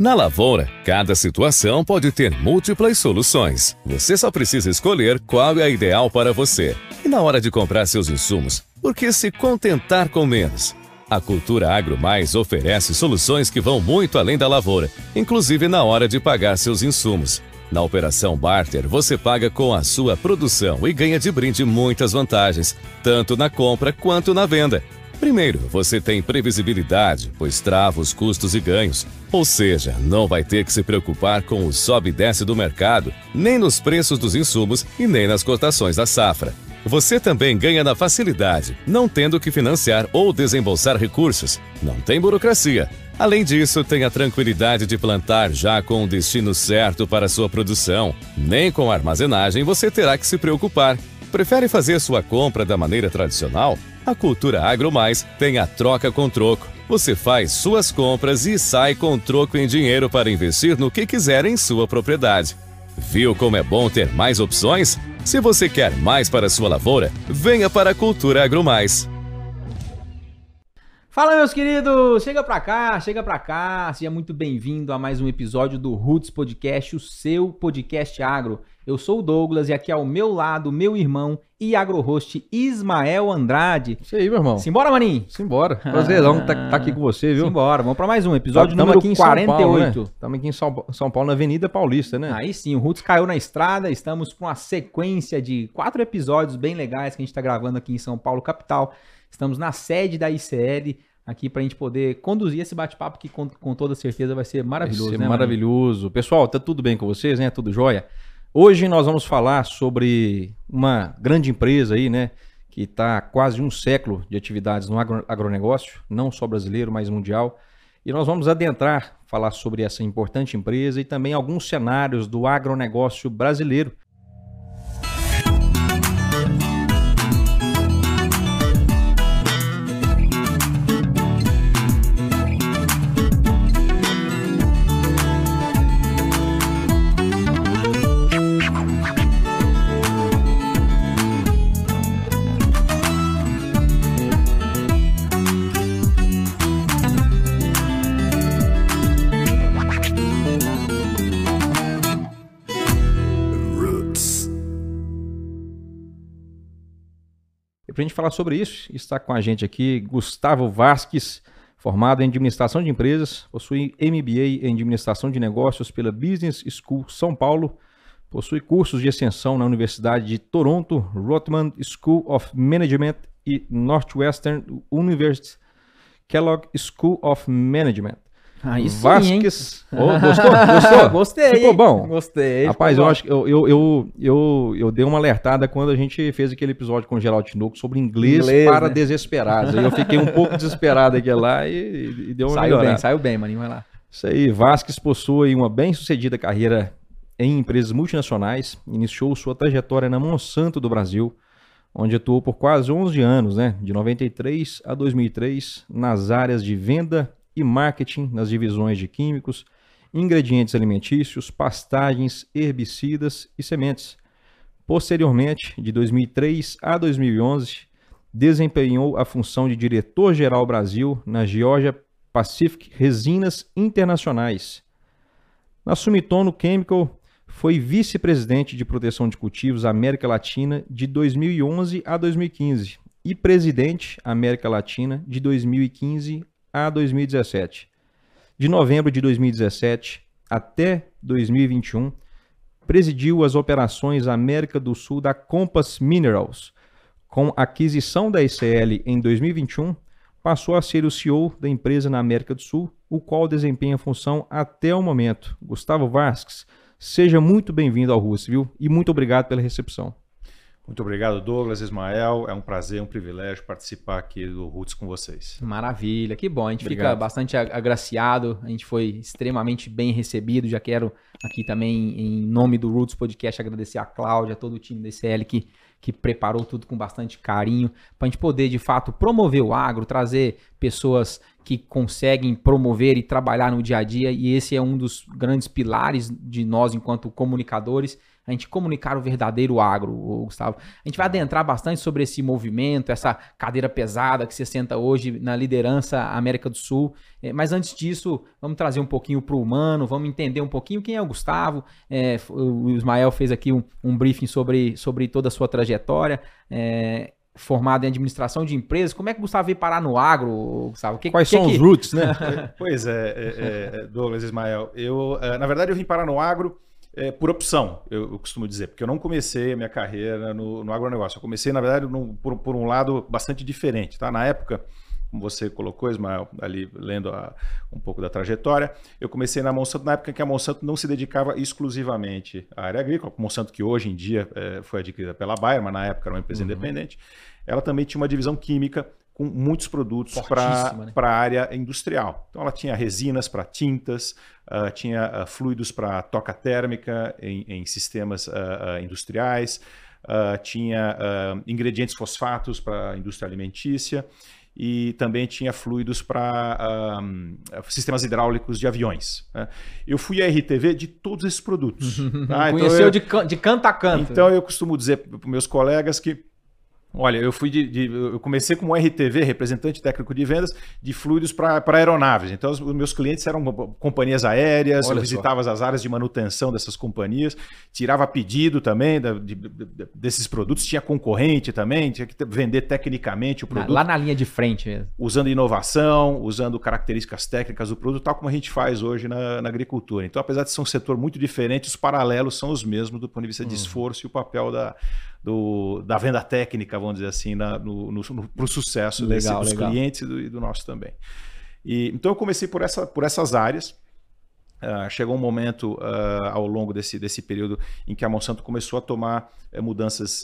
Na lavoura, cada situação pode ter múltiplas soluções. Você só precisa escolher qual é a ideal para você. E na hora de comprar seus insumos, por que se contentar com menos? A Cultura Agro Mais oferece soluções que vão muito além da lavoura, inclusive na hora de pagar seus insumos. Na operação Barter, você paga com a sua produção e ganha de brinde muitas vantagens, tanto na compra quanto na venda. Primeiro, você tem previsibilidade, pois trava os custos e ganhos. Ou seja, não vai ter que se preocupar com o sobe e desce do mercado, nem nos preços dos insumos e nem nas cotações da safra. Você também ganha na facilidade, não tendo que financiar ou desembolsar recursos. Não tem burocracia. Além disso, tem a tranquilidade de plantar já com o destino certo para sua produção. Nem com a armazenagem você terá que se preocupar. Prefere fazer sua compra da maneira tradicional? A Cultura Agro Mais tem a troca com troco. Você faz suas compras e sai com troco em dinheiro para investir no que quiser em sua propriedade. Viu como é bom ter mais opções? Se você quer mais para sua lavoura, venha para a Cultura Agro Mais. Fala, meus queridos! Chega pra cá, chega pra cá. Seja muito bem-vindo a mais um episódio do Roots Podcast, o seu podcast agro. Eu sou o Douglas e aqui ao meu lado, meu irmão e agro-host Ismael Andrade. Isso aí, meu irmão. Simbora, maninho? Simbora. Prazerzão estar tá, tá aqui com você, viu? Simbora, vamos pra mais um episódio Tamo número aqui em 48. Estamos né? aqui em São, São Paulo, na Avenida Paulista, né? Aí sim, o Roots caiu na estrada, estamos com uma sequência de quatro episódios bem legais que a gente tá gravando aqui em São Paulo, capital. Estamos na sede da ICL, aqui para a gente poder conduzir esse bate-papo que com, com, toda certeza vai ser maravilhoso, vai ser né? Maravilhoso. Pessoal, tá tudo bem com vocês, né? Tudo jóia? Hoje nós vamos falar sobre uma grande empresa aí, né? Que está quase um século de atividades no agro, agronegócio, não só brasileiro, mas mundial. E nós vamos adentrar, falar sobre essa importante empresa e também alguns cenários do agronegócio brasileiro para a gente falar sobre isso, está com a gente aqui Gustavo Vasques, formado em Administração de Empresas, possui MBA em Administração de Negócios pela Business School São Paulo, possui cursos de extensão na Universidade de Toronto, Rotman School of Management e Northwestern University Kellogg School of Management. Aí sim, Vasques. Oh, gostou? Gostou? Gostei. Ficou bom? Gostei. Rapaz, eu bom. acho que eu, eu, eu, eu, eu dei uma alertada quando a gente fez aquele episódio com o Geraldo Tinoco sobre inglês, Inglês, para né? desesperados. Aí eu fiquei um pouco desesperado aqui lá e, e deu uma Saiu melhorada. bem, saiu bem, maninho, vai lá. Isso aí, Vasques possui uma bem-sucedida carreira em empresas multinacionais, iniciou sua trajetória na Monsanto do Brasil, onde atuou por quase 11 anos, né, de 93 a 2003, nas áreas de venda e marketing nas divisões de químicos, ingredientes alimentícios, pastagens, herbicidas e sementes. Posteriormente, de 2003 a 2011, desempenhou a função de diretor-geral Brasil na Georgia Pacific Resinas Internacionais. Na Sumitomo Chemical, foi vice-presidente de proteção de cultivos América Latina de 2011 a 2015 e presidente América Latina de 2015 a 2017. De novembro de 2017 até 2021, presidiu as operações América do Sul da Compass Minerals. Com aquisição da ICL em 2021, passou a ser o CEO da empresa na América do Sul, o qual desempenha a função até o momento. Gustavo Vasques, seja muito bem-vindo ao Russo, viu? E muito obrigado pela recepção. Muito obrigado, Douglas, Ismael. É um prazer, um privilégio participar aqui do Roots com vocês. Maravilha, que bom. A gente Obrigado. fica bastante ag- agraciado, a gente foi extremamente bem recebido. Já quero aqui também, em nome do Roots Podcast, agradecer a Cláudia, todo o time da ICL que que preparou tudo com bastante carinho, para a gente poder, de fato, promover o agro, trazer pessoas que conseguem promover e trabalhar no dia a dia, e esse é um dos grandes pilares de nós enquanto comunicadores, a gente comunicar o verdadeiro agro, Gustavo. A gente vai adentrar bastante sobre esse movimento, essa cadeira pesada que você senta hoje na liderança América do Sul. É, mas antes disso, vamos trazer um pouquinho para o humano, vamos entender um pouquinho quem é o Gustavo. É, o Ismael fez aqui um, um, briefing sobre, sobre toda a sua trajetória. É, formado em administração de empresas. Como é que o Gustavo veio parar no agro, Gustavo? Que, Quais que são que... os roots, né? pois é, é, é, Douglas Ismael. Eu, na verdade, eu vim parar no agro é, por opção, eu, eu, costumo dizer, porque eu não comecei a minha carreira no, no agronegócio. Eu comecei, na verdade, no, por, por, um lado bastante diferente. Tá? Na época, como você colocou, Ismael, ali lendo a, um pouco da trajetória, eu comecei na Monsanto na época em que a Monsanto não se dedicava exclusivamente à área agrícola. A Monsanto, que hoje em dia é, foi adquirida pela Bayer, mas na época era uma empresa uhum. independente, ela também tinha uma divisão química com muitos produtos para né? a área industrial. Então, ela tinha resinas para tintas, uh, tinha uh, fluidos para toca térmica em, em sistemas uh, industriais, tinha ingredientes fosfatos para a indústria alimentícia e também tinha fluidos para um, sistemas hidráulicos de aviões. Né? Eu fui à RTV de todos esses produtos. tá? Então Conheceu eu, de, de canto a canto. Então eu costumo dizer para meus colegas que Olha, eu fui de, de, eu comecei como RTV, representante técnico de vendas de fluidos para aeronaves. Então, os, os, meus clientes eram companhias aéreas, Olha eu visitava só. as áreas de manutenção dessas companhias, tirava pedido também da, de, desses produtos, tinha concorrente também, tinha que vender tecnicamente o produto. Lá na linha de frente mesmo. Usando inovação, usando características técnicas do produto, tal como a gente faz hoje na, na agricultura. Então, apesar de ser um setor muito diferente, os paralelos são os mesmos do ponto de vista de uhum. esforço e o papel da, do, da venda técnica, vamos dizer assim, para o sucesso legal, desse, dos legal. clientes e do, do, nosso também. E, então eu comecei por, essa, por essas áreas. Uh, chegou um momento uh, ao longo desse, desse período em que a Monsanto começou a tomar uh, mudanças,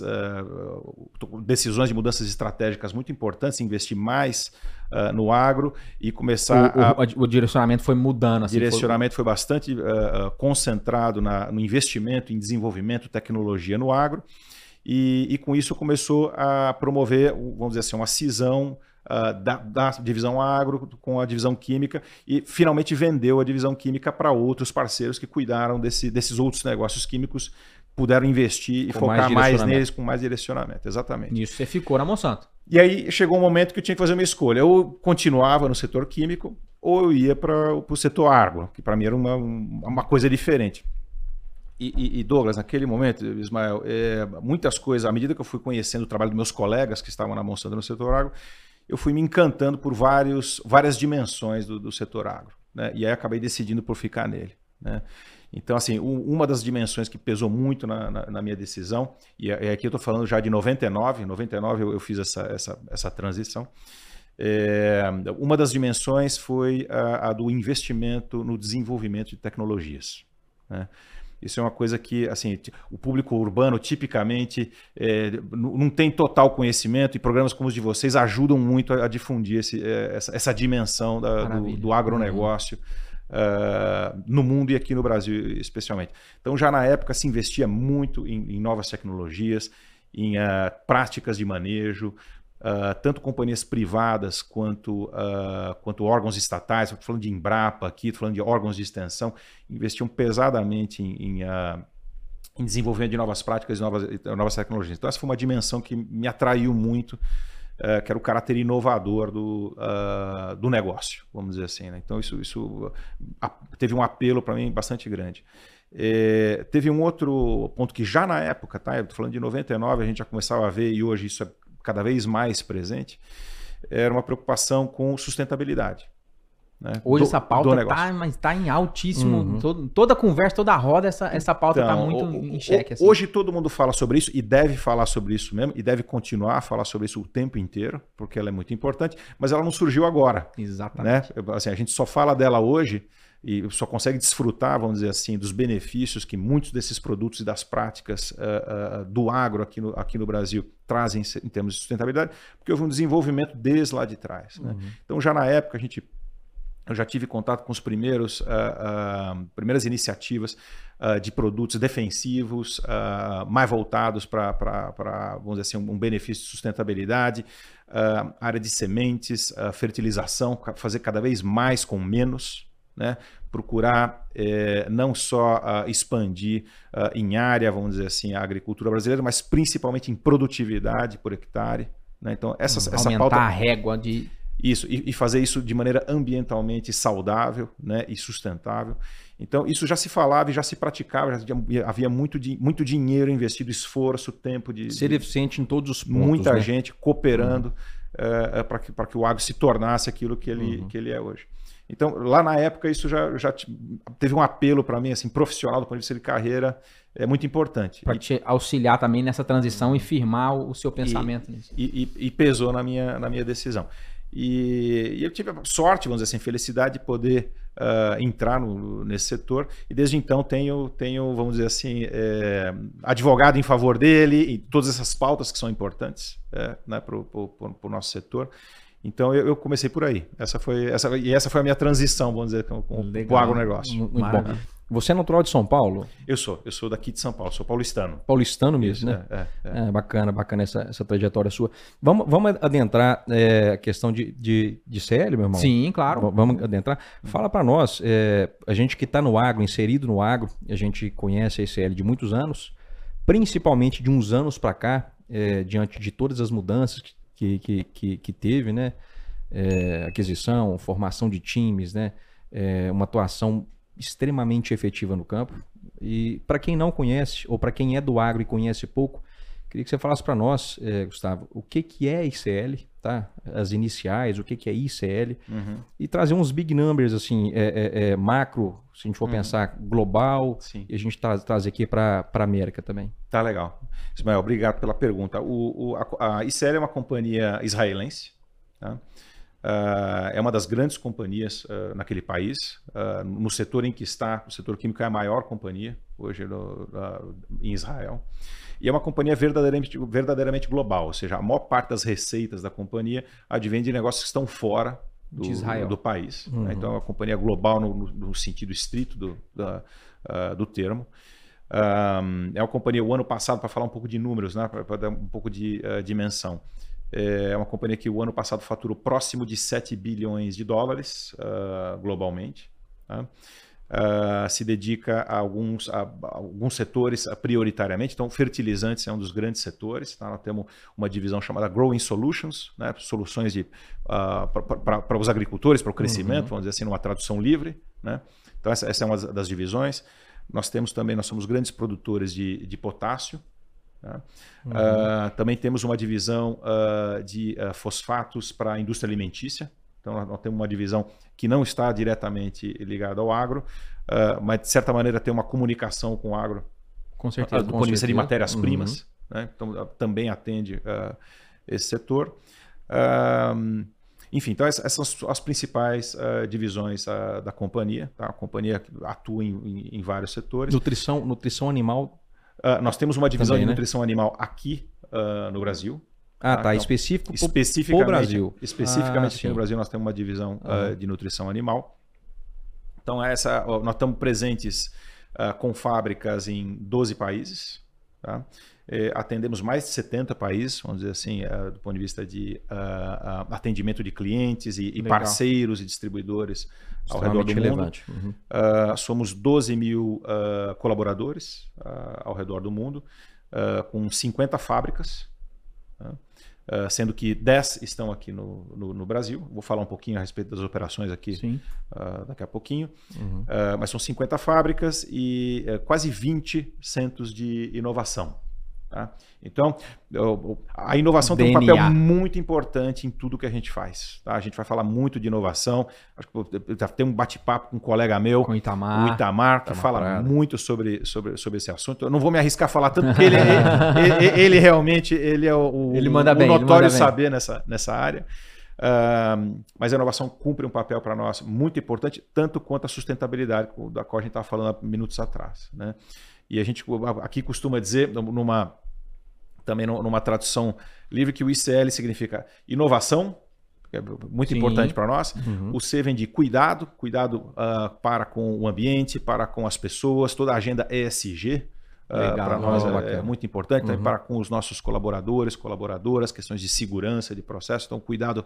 decisões de mudanças estratégicas muito importantes, investir mais no agro e começar o, a... o, o direcionamento foi mudando. Assim, o direcionamento foi, foi bastante concentrado na, no investimento em desenvolvimento, tecnologia no agro. E, e, com isso começou a promover, vamos dizer assim, uma cisão uh, da, da, divisão agro com a divisão química e finalmente vendeu a divisão química para outros parceiros que cuidaram desse, desses outros negócios químicos, puderam investir e com focar mais, mais, neles com mais direcionamento. Exatamente. Nisso você ficou na Monsanto. E aí chegou um momento que eu tinha que fazer uma escolha. Eu continuava no setor químico ou eu ia para o setor agro, que para mim era uma, uma coisa diferente. E, e, Douglas, naquele momento, Ismael, é, muitas coisas, à medida que eu fui conhecendo o trabalho dos meus colegas que estavam na Monsanto no setor agro, eu fui me encantando por vários, várias dimensões do, do setor agro. Né? E aí acabei decidindo por ficar nele. Né? Então, assim, uma das dimensões que pesou muito na, na, na minha decisão, e aqui eu estou falando já de 99, em 99 eu, eu fiz essa, essa, essa transição, é, uma das dimensões foi a, a, do investimento no desenvolvimento de tecnologias. Né? Isso é uma coisa que, assim, o público urbano tipicamente é, não tem total conhecimento e programas como os de vocês ajudam muito a, a difundir esse, é, essa, essa, dimensão da, do, do, agronegócio. Uh, no mundo e aqui no Brasil especialmente. Então já na época se investia muito em, em novas tecnologias, em uh, práticas de manejo, Uh, tanto companhias privadas quanto, uh, quanto órgãos estatais, estou falando de Embrapa aqui, estou falando de órgãos de extensão, investiam pesadamente em, em, uh, em desenvolvimento de novas práticas e novas, novas tecnologias. Então, essa foi uma dimensão que me atraiu muito, que era o caráter inovador do, do negócio, vamos dizer assim. Né? Então, isso, isso teve um apelo para mim bastante grande. É, teve um outro ponto que já na época, tá? Eu estou falando de 99, a gente já começava a ver, e hoje isso é cada vez mais presente, era uma preocupação com sustentabilidade. Né? Hoje do, essa pauta está tá em altíssimo. Uhum. Todo, toda conversa, toda roda, essa, essa pauta está então, muito o, em xeque. Assim. Hoje todo mundo fala sobre isso e deve falar sobre isso mesmo, e deve continuar a falar sobre isso o tempo inteiro, porque ela é muito importante, mas ela não surgiu agora. Exatamente. Né? Assim, a gente só fala dela hoje e só consegue desfrutar, vamos dizer assim, dos benefícios que muitos desses produtos e das práticas uh, uh, do agro aqui no, aqui no Brasil trazem em termos de sustentabilidade, porque houve um desenvolvimento desde lá de trás. Né? Uhum. Então, já na época, a gente eu já tive contato com os primeiros, uh, uh, primeiras iniciativas uh, de produtos defensivos, mais voltados para, vamos dizer assim, um benefício de sustentabilidade, área de sementes, fertilização, fazer cada vez mais com menos, né? procurar eh, não só expandir em área, vamos dizer assim, a agricultura brasileira, mas principalmente em produtividade por hectare. Né? Então, essa, Aumentar essa pauta... a régua de isso, e, e, fazer isso de maneira ambientalmente saudável né, e sustentável. Então, isso já se falava e já se praticava, já havia muito, muito dinheiro investido, esforço, tempo de. Ser de, eficiente em todos os pontos. Muita né? gente cooperando uhum. uh, para que, que o agro se tornasse aquilo que ele, uhum. que ele é hoje. Então, lá na época, isso já, já teve um apelo para mim, assim, profissional, do ponto de vista de carreira, é muito importante. Para te auxiliar também nessa transição e firmar o seu pensamento e, nisso. E, e, e pesou na minha, na minha decisão. E, eu tive a sorte, vamos dizer assim, felicidade de poder uh, entrar no, nesse setor. E desde então tenho, tenho vamos dizer assim, é, advogado em favor dele e todas essas pautas que são importantes é, né, para o nosso setor. Então eu, eu, comecei por aí. Essa foi, essa, e essa foi a minha transição, vamos dizer, com, com, o agronegócio. Muito bom. Você é natural de São Paulo? Eu sou, eu sou daqui de São Paulo, sou paulistano. Paulistano mesmo, né? É, é, é. bacana, bacana essa, essa trajetória sua. Vamos, vamos adentrar é, a questão de, de, de CL, meu irmão? Sim, claro. vamos adentrar. Fala para nós, é, a gente que está no agro, inserido no agro, a gente conhece a ICL de muitos anos, principalmente de uns anos para cá, é, diante de todas as mudanças que, que, que, que teve, né? É, aquisição, formação de times, né? uma atuação extremamente efetiva no campo. E para quem não conhece, ou para quem é do agro e conhece pouco, queria que você falasse para nós, eh, Gustavo, o que, que é ICL, tá? as iniciais, o que, que é ICL, uhum. e trazer uns big numbers, assim, é, é, é macro, se a gente for uhum. pensar global, Sim. e a gente tra trazer aqui para a América também. Tá legal. Ismael, obrigado pela pergunta. O, o a, a ICL é uma companhia israelense, tá? Uh, é uma das grandes companhias uh, naquele país. Uh, no setor em que está, o setor químico é a maior companhia hoje no, em Israel. E é uma companhia verdadeiramente, verdadeiramente global, ou seja, a maior parte das receitas da companhia advém de negócios que estão fora do, do país. Né? Uhum. Né? Então, é uma companhia global no, no sentido estrito do, da, do termo. Um, é uma companhia, o ano passado, para falar um pouco de números, né? para dar um pouco de dimensão. É uma companhia que o ano passado faturou próximo de 7 bilhões de dólares uh, globalmente. Tá? Uh, se dedica a alguns, a, a alguns setores prioritariamente. Então, fertilizantes é um dos grandes setores. Tá? Nós temos uma divisão chamada Growing Solutions, né? soluções uh, para os agricultores, para o crescimento, uhum. vamos dizer assim, numa tradução livre. Né? Então, essa, essa, é uma das divisões. Nós temos também, nós somos grandes produtores de, de potássio. Tá? Uhum. Uh, também temos uma divisão uh, de uh, fosfatos para a indústria alimentícia. Então, nós temos uma divisão que não está diretamente ligada ao agro, mas de certa maneira tem uma comunicação com o agro. Com certeza. Do ponto de vista de matérias-primas. Uhum. Né? Então, também atende esse setor. enfim, então essas são as principais divisões da companhia. Tá? A companhia atua em, em, em vários setores. Nutrição, nutrição animal Uh, nós temos uma divisão Também, de né? nutrição animal aqui uh, no Brasil. Ah, tá. tá. Então, específico especificamente, pro Brasil. Especificamente ah, aqui no Brasil nós temos uma divisão uh, de nutrição animal. Então, essa, nós estamos presentes com fábricas em 12 países. Tá? Eh, atendemos mais de 70 países, vamos dizer assim, uh, do ponto de vista de uh, uh, atendimento de clientes e, e parceiros e distribuidores ao redor do relevante. mundo. Uhum. somos 12 mil colaboradores ao redor do mundo, com 50 fábricas, né? sendo que 10 estão aqui no, no, no, Brasil. Vou falar um pouquinho a respeito das operações aqui daqui a pouquinho. Uhum. mas são 50 fábricas e quase 20 centros de inovação. Tá? Então, a inovação DNA. tem um papel muito importante em tudo que a gente faz. Tá? A gente vai falar muito de inovação. Acho que já tem um bate-papo com um colega meu, com o Itamar, o Itamar que fala parada. muito sobre, sobre, sobre esse assunto. Eu não vou me arriscar a falar tanto, porque ele, ele, ele, realmente ele é o, ele manda o bem, notório saber nessa, nessa área. Uh, mas a inovação cumpre um papel para nós muito importante, tanto quanto a sustentabilidade, da qual a gente estava falando há minutos atrás. Né? E a gente aqui costuma dizer, numa também numa tradução livre, que o ICL significa inovação, que é muito Sim. importante para nós. Uhum. O C vem de cuidado, cuidado ah, para com o ambiente, para com as pessoas, toda a agenda ESG. Legal, para nós é- é, muito importante, também Uhum. para com os nossos colaboradores, colaboradoras, questões de segurança, de processo. Então, cuidado.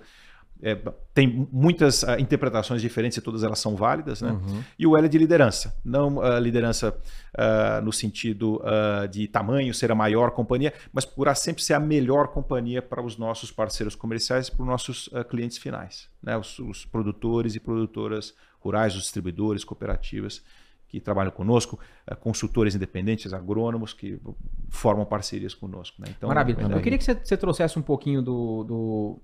é, tem muitas ah, interpretações diferentes e todas elas são válidas. Né? Uhum. E o L é de liderança. Não ah, liderança ah, no sentido ah, de tamanho, ser a maior companhia, mas procurar sempre ser a melhor companhia para os nossos parceiros comerciais e para os nossos ah, clientes finais. Né? Os, os produtores e produtoras rurais, os distribuidores, cooperativas que trabalham conosco, ah, consultores independentes, agrônomos que formam parcerias conosco. Né? Então, Maravilha. é, Eu queria que você, você trouxesse um pouquinho do, do,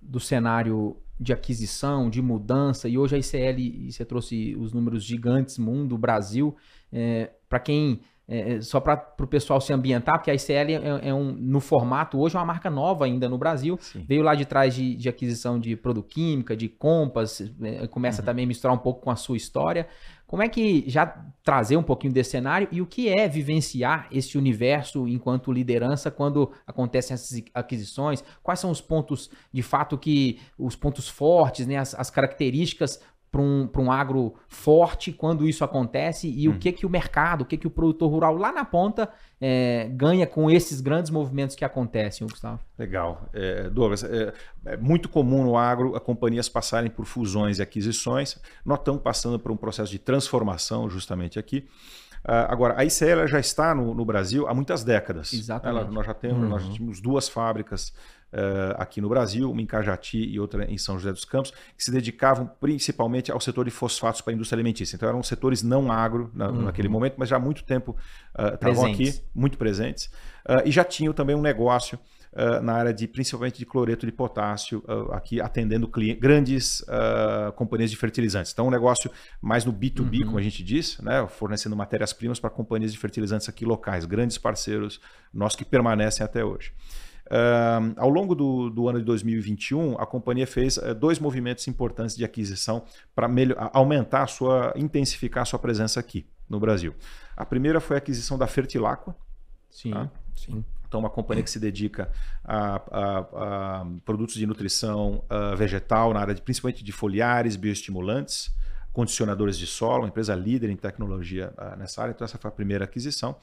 do cenário de aquisição, de mudança, e hoje a ICL, e você trouxe os números gigantes, mundo, Brasil, para quem. é, só para o pessoal se ambientar, porque a ICL é, é um, no formato hoje, é uma marca nova ainda no Brasil. Sim. Veio lá de trás de, de aquisição de produquímica, de compas, eh, começa também a misturar um pouco com a sua história. Como é que já trazer um pouquinho desse cenário e o que é vivenciar esse universo enquanto liderança quando acontecem essas aquisições? Quais são os pontos de fato que os pontos fortes, né, as, as características para um, pra um agro forte quando isso acontece e o que que o mercado, o que que o produtor rural lá na ponta eh, ganha com esses grandes movimentos que acontecem, Gustavo? Legal. É, Douglas, é, é muito comum no agro a companhias passarem por fusões e aquisições. Nós estamos passando por um processo de transformação justamente aqui. Ah, agora, a ICL já está no, no Brasil há muitas décadas. Exatamente. Ela- nós já temos, nós já tínhamos duas fábricas eh, aqui no Brasil, uma em Cajati e outra em São José dos Campos, que se dedicavam principalmente ao setor de fosfatos para a indústria alimentícia. Então eram setores não agro na- naquele momento, mas já há muito tempo ah, estavam aqui, Presentes. muito presentes, ah, e já tinham também um negócio ah, na área de principalmente de cloreto de potássio, ah, aqui atendendo cli- grandes ah, companhias de fertilizantes. Então, um negócio mais no B2B, como a gente diz, né, fornecendo matérias-primas para companhias de fertilizantes aqui locais, grandes parceiros nossos que permanecem até hoje. Ah, ao longo do, do ano de 2021, a companhia fez eh, dois movimentos importantes de aquisição para aumentar a sua, intensificar a sua presença aqui no Brasil. A primeira foi a aquisição da Fertilaqua, Sim. Tá. Sim. então, uma companhia que se dedica a, a- a produtos de nutrição ah, vegetal na área de, principalmente de foliares, bioestimulantes, condicionadores de solo, uma empresa líder em tecnologia ah, nessa área. Então, essa foi a primeira aquisição.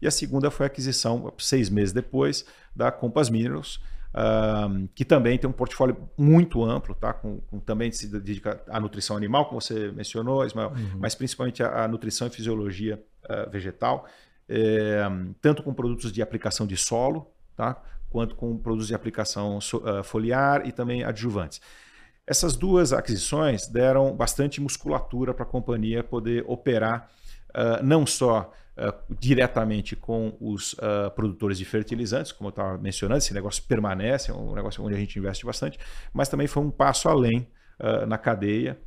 E a segunda foi a aquisição, seis meses depois, da Compass Minerals, ah, que também tem um portfólio muito amplo, tá? com, com- também se dedica à nutrição animal, como você mencionou, Ismael, mas principalmente à, à nutrição e fisiologia ah, vegetal é, tanto com produtos de aplicação de solo, tá? quanto com produtos de aplicação ah, foliar e também adjuvantes. Essas duas aquisições deram bastante musculatura para a companhia poder operar ah, não só ah, diretamente com os ah, produtores de fertilizantes, como eu estava mencionando, esse negócio permanece, é um negócio onde a gente investe bastante, mas também foi um passo além na cadeia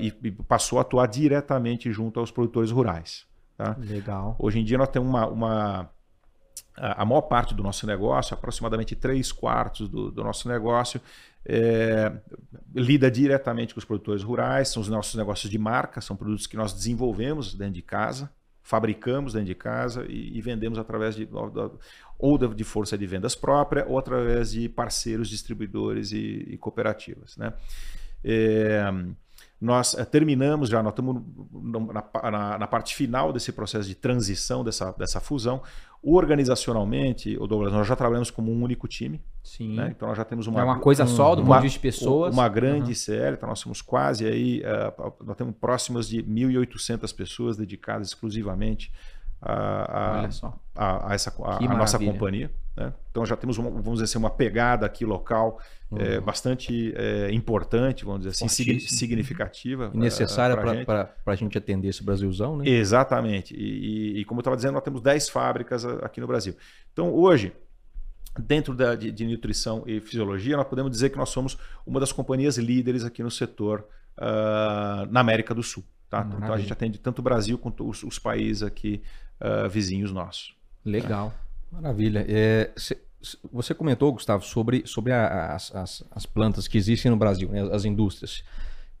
e, e passou a atuar diretamente junto aos produtores rurais. Tá? Legal. Hoje em dia nós temos uma, uma- a maior parte do nosso negócio, aproximadamente 3 quartos do, do nosso negócio, é, lida diretamente com os produtores rurais, são os nossos negócios de marca, são produtos que nós desenvolvemos dentro de casa, fabricamos dentro de casa e, e vendemos através de ou de força de vendas própria ou através de parceiros, distribuidores e, e cooperativas. Né? É, nós eh, terminamos já, nós estamos na, na- na parte final desse processo de transição dessa, dessa fusão. Organizacionalmente, o Douglas, nós já trabalhamos como um único time, Sim. né? então nós já temos uma, é uma coisa só do uma- ponto de pessoas. uma grande CL, então nós somos quase aí, eh, nós temos próximos de 1.800 pessoas dedicadas exclusivamente a, a- a, a essa, nossa companhia. Né? Então já temos, uma, vamos dizer assim, uma pegada aqui local eh, bastante eh, importante, vamos dizer assim, Fortíssima. significativa. E necessária gente. para a gente atender esse Brasilzão, né? Exatamente. E, e- e como eu estava dizendo, nós temos 10 fábricas aqui no Brasil. Então, hoje, dentro da, de, de nutrição e fisiologia, nós podemos dizer que nós somos uma das companhias líderes aqui no setor ah, na América do Sul. Tá? Então, a gente atende tanto o Brasil quanto os, os países aqui ah, vizinhos nossos. Legal. Maravilha. É, cê- você comentou, Gustavo, sobre, sobre a- as, as- as plantas que existem no Brasil, né, as indústrias.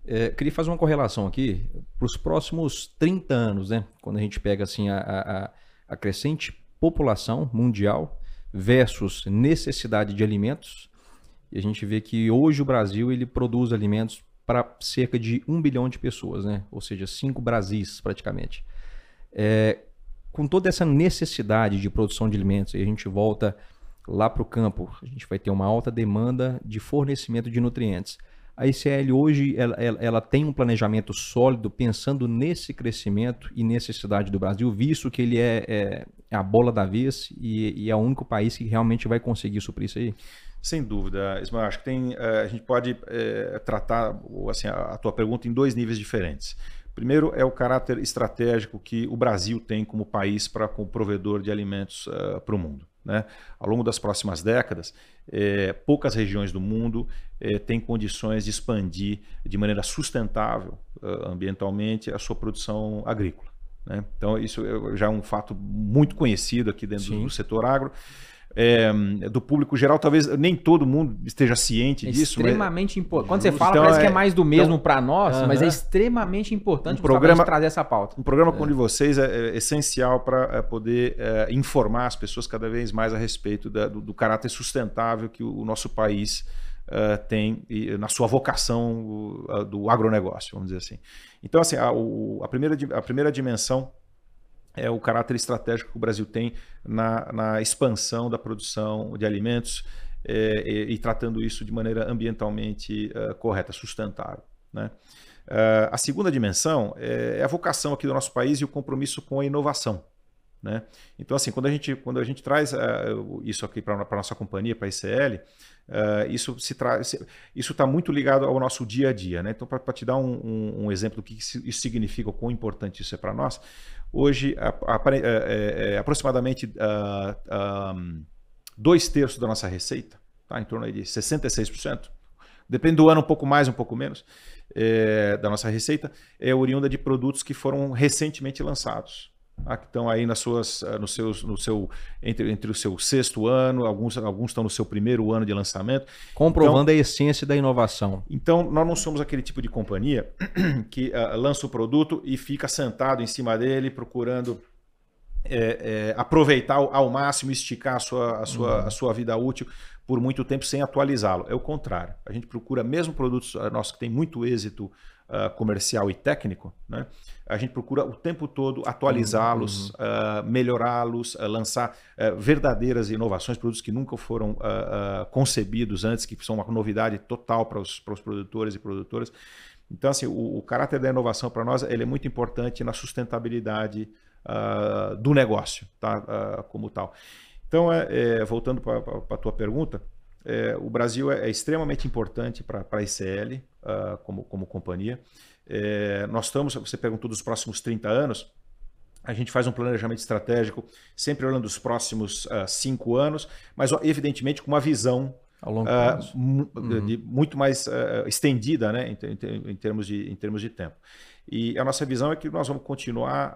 É, queria fazer uma correlação aqui para os próximos 30 anos, né? Quando a gente pega assim, a, a- a- crescente população mundial versus necessidade de alimentos. E a gente vê que hoje o Brasil ele produz alimentos para cerca de um bilhão de pessoas, né? Ou seja, cinco Brasis praticamente. É, com toda essa necessidade de produção de alimentos, e a gente volta lá para o campo, a gente vai ter uma alta demanda de fornecimento de nutrientes. A ICL hoje ela, ela, ela, tem um planejamento sólido pensando nesse crescimento e necessidade do Brasil, visto que ele é, é, é a bola da vez e, e, é o único país que realmente vai conseguir suprir isso aí? Sem dúvida, Ismael. Acho que tem, eh, a gente pode é, tratar assim, a, a tua pergunta em dois níveis diferentes. Primeiro é o caráter estratégico que o Brasil tem como país para como provedor de alimentos uh, para o mundo. Né? Ao longo das próximas décadas, é, poucas regiões do mundo é, têm condições de expandir de maneira sustentável uh, ambientalmente a sua produção agrícola. Né? Então, isso já é um fato muito conhecido aqui dentro Sim. do setor agro é, do público geral, talvez nem todo mundo esteja ciente é disso. Extremamente mas... importante. Quando você fala, então, parece é... que é mais do mesmo então, para nós, uh -huh. mas é extremamente importante um programa, trazer essa pauta. Um programa como o de vocês é, é essencial para é, poder é, informar as pessoas cada vez mais a respeito da, do, do, caráter sustentável que o, o nosso país uh, tem e, na sua vocação uh, do agronegócio, vamos dizer assim. Então, assim, a, o, a, primeira, a primeira dimensão é o caráter estratégico que o Brasil tem na, na expansão da produção de alimentos é, e, e, tratando isso de maneira ambientalmente uh, correta, sustentável. Né? Uh, a segunda dimensão é, é a vocação aqui do nosso país e o compromisso com a inovação. Né? Então, assim, quando a gente, quando a gente traz uh, isso aqui para a nossa companhia, para a ICL, uh, isso se traz, isso está muito ligado ao nosso dia a dia. Né? Então, para te dar um, um, um, exemplo do que isso significa, o quão importante isso é para nós, hoje, a, a, a, é, aproximadamente uh, dois terços da nossa receita, tá? em torno de 66%, depende do ano, um pouco mais, um pouco menos, é, da nossa receita, é oriunda de produtos que foram recentemente lançados ah, que estão aí nas suas, ah, nos seus, no seu, entre, entre o seu sexto ano, alguns, alguns estão no seu primeiro ano de lançamento. Comprovando então, a essência da inovação. Então, nós não somos aquele tipo de companhia que uh, lança o produto e fica sentado em cima dele procurando é, é, aproveitar ao máximo, esticar a sua, a, sua, uhum. a sua vida útil por muito tempo sem atualizá-lo. É o contrário. A gente procura, mesmo produtos nossos que têm muito êxito uh, comercial e técnico, né? a gente procura o tempo todo atualizá-los, uhum. uh, melhorá-los, uh, lançar verdadeiras inovações, produtos que nunca foram concebidos antes, que são uma novidade total para os, para os produtores e produtoras. Então, assim, o, o caráter da inovação para nós ele é muito importante na sustentabilidade do negócio, tá? como tal. Então, é, é voltando para a tua pergunta, é, o Brasil é, é extremamente importante para a ICL uh, como, como companhia. É, nós estamos, você perguntou dos próximos 30 anos, a gente faz um planejamento estratégico sempre olhando os próximos uh, cinco anos, mas evidentemente com uma visão ao longo uh, uhum. de, muito mais uh, estendida né, em, em, em, termos de, em termos de tempo. E a nossa visão é que nós vamos continuar,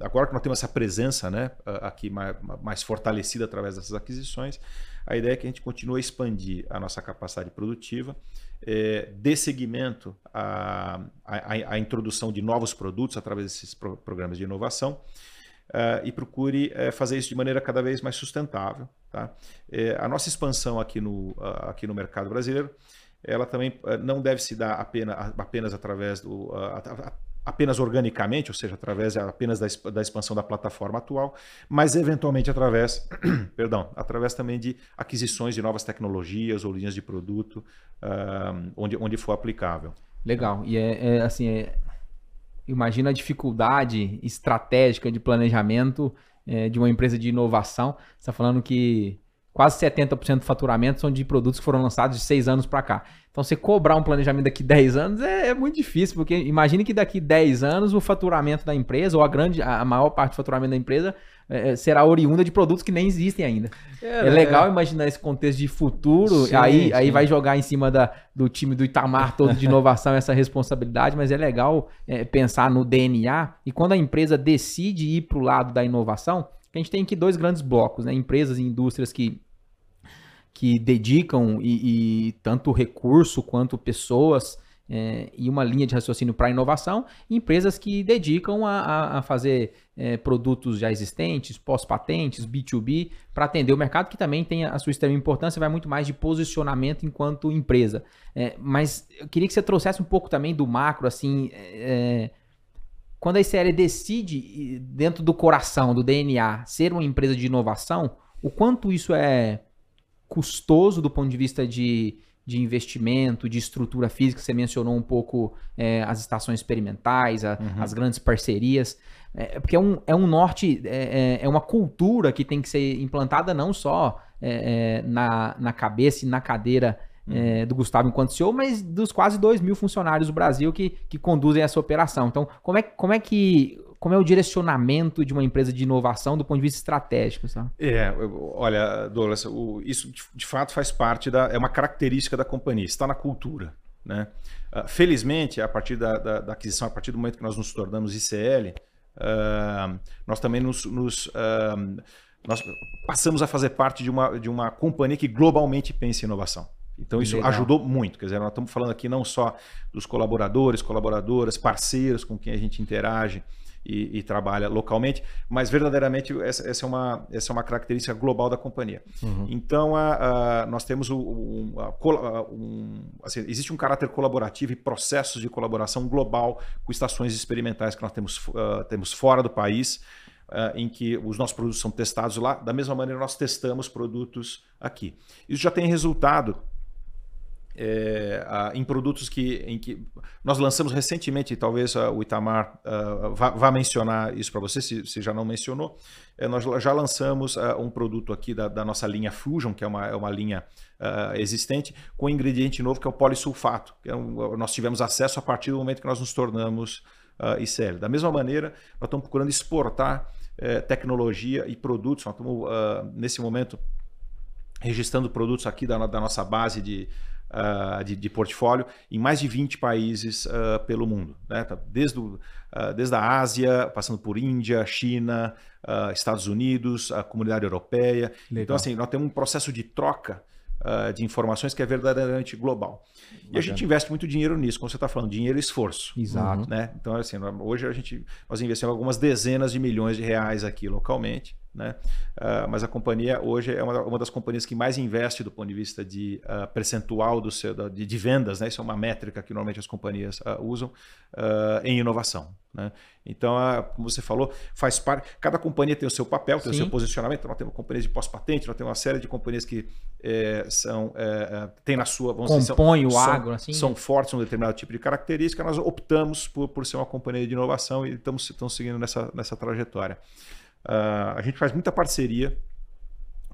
agora que nós temos essa presença né, aqui mais, mais fortalecida através dessas aquisições, a ideia é que a gente continue a expandir a nossa capacidade produtiva, é, dê seguimento à, introdução de novos produtos através desses pro, programas de inovação uh, e procure uh, fazer isso de maneira cada vez mais sustentável. Tá? É, a nossa expansão aqui no, aqui no mercado brasileiro ela também não deve se dar apenas, apenas através do apenas organicamente, ou seja, através apenas da, da expansão da plataforma atual, mas eventualmente através, perdão, através também de aquisições de novas tecnologias ou linhas de produto uh, onde, onde for aplicável. Legal. E é, é assim, é, imagina a dificuldade estratégica de planejamento é, de uma empresa de inovação. Você está falando que quase 70% do faturamento são de produtos que foram lançados de seis anos para cá. Então, você cobrar um planejamento daqui 10 anos é, é, muito difícil, porque imagine que daqui 10 anos o faturamento da empresa, ou a grande, a maior parte do faturamento da empresa, é, é será oriunda de produtos que nem existem ainda. É, é legal é. imaginar esse contexto de futuro, sim, aí, sim. aí vai jogar em cima da, do time do Itamar todo de inovação essa responsabilidade, mas é legal é, pensar no DNA, e quando a empresa decide ir para o lado da inovação, a gente tem aqui dois grandes blocos, né? empresas e indústrias que que dedicam e, e tanto recurso quanto pessoas é, e uma linha de raciocínio para inovação, empresas que dedicam a, a, a fazer é, produtos já existentes, pós-patentes, B2B, para atender o mercado, que também tem a sua extrema importância, vai muito mais de posicionamento enquanto empresa. É, mas eu queria que você trouxesse um pouco também do macro, assim, é, quando a ICL decide, dentro do coração, do DNA, ser uma empresa de inovação, o quanto isso é custoso do ponto de vista de de investimento, de estrutura física. Você mencionou um pouco é, as estações experimentais, a, uhum. as grandes parcerias. É, porque é um, é um norte, é, é, é uma cultura que tem que ser implantada não só é, é, na, na cabeça e na cadeira uhum. do Gustavo enquanto CEO, mas dos quase 2 mil funcionários do Brasil que, que conduzem essa operação. Então, como é, como é que como é o direcionamento de uma empresa de inovação do ponto de vista estratégico? Sabe? É, olha, Douglas, o, isso de, fato faz parte da. é uma característica da companhia, está na cultura. Né? Uh, felizmente, a partir da, da, da, aquisição, a partir do momento que nós nos tornamos ICL, uh, ah, nós também nos. nos uh, nós passamos a fazer parte de uma, de uma companhia que globalmente pensa em inovação. Então isso Legal. ajudou muito. Quer dizer, nós estamos falando aqui não só dos colaboradores, colaboradoras, parceiros com quem a gente interage, e, e, trabalha localmente, mas verdadeiramente essa, essa, é, uma, essa é uma característica global da companhia. Uhum. Então, a, a, nós temos o, um, a, um, assim, existe um caráter colaborativo e processos de colaboração global com estações experimentais que nós temos, uh, temos fora do país. Uh, em que os nossos produtos são testados lá, da mesma maneira nós testamos produtos aqui. Isso já tem resultado é, em produtos que, em que nós lançamos recentemente, talvez uh, o Itamar uh, vá, vá, mencionar isso para você, se, se, já não mencionou. É, nós já lançamos uh, um produto aqui da, da, nossa linha Fusion, que é uma, é uma linha existente, com um ingrediente novo que é o polissulfato. Que é um, nós tivemos acesso a partir do momento que nós nos tornamos ICL. Da mesma maneira, nós estamos procurando exportar eh, tecnologia e produtos. Nós estamos, nesse momento, registrando produtos aqui da, da nossa base de uh, de, de, portfólio em mais de 20 países uh, pelo mundo. Né? Tá, desde, o, uh, desde a Ásia, passando por Índia, China, Estados Unidos, a comunidade europeia. Legal. Então, assim, nós temos um processo de troca de informações que é verdadeiramente global. Bacana. E a gente investe muito dinheiro nisso, como você está falando, dinheiro e esforço. Exato. Né? Então, assim, hoje a gente, nós investimos algumas dezenas de milhões de reais aqui localmente. Né? Uh, mas a companhia hoje é uma, uma, das companhias que mais investe do ponto de vista de uh, percentual do seu, de, de, vendas, né? isso é uma métrica que normalmente as companhias uh, usam em inovação. Né? Então, como você falou, faz parte. Cada companhia tem o seu papel, tem Sim. o seu posicionamento. Nós temos companhias de pós-patente, nós temos uma série de companhias que é, são é, tem na sua vamos compõe dizer, são, o agro, assim. São fortes um determinado tipo de característica. Nós optamos por, por ser uma companhia de inovação e estamos, estamos seguindo nessa, nessa trajetória. Uh, a gente faz muita parceria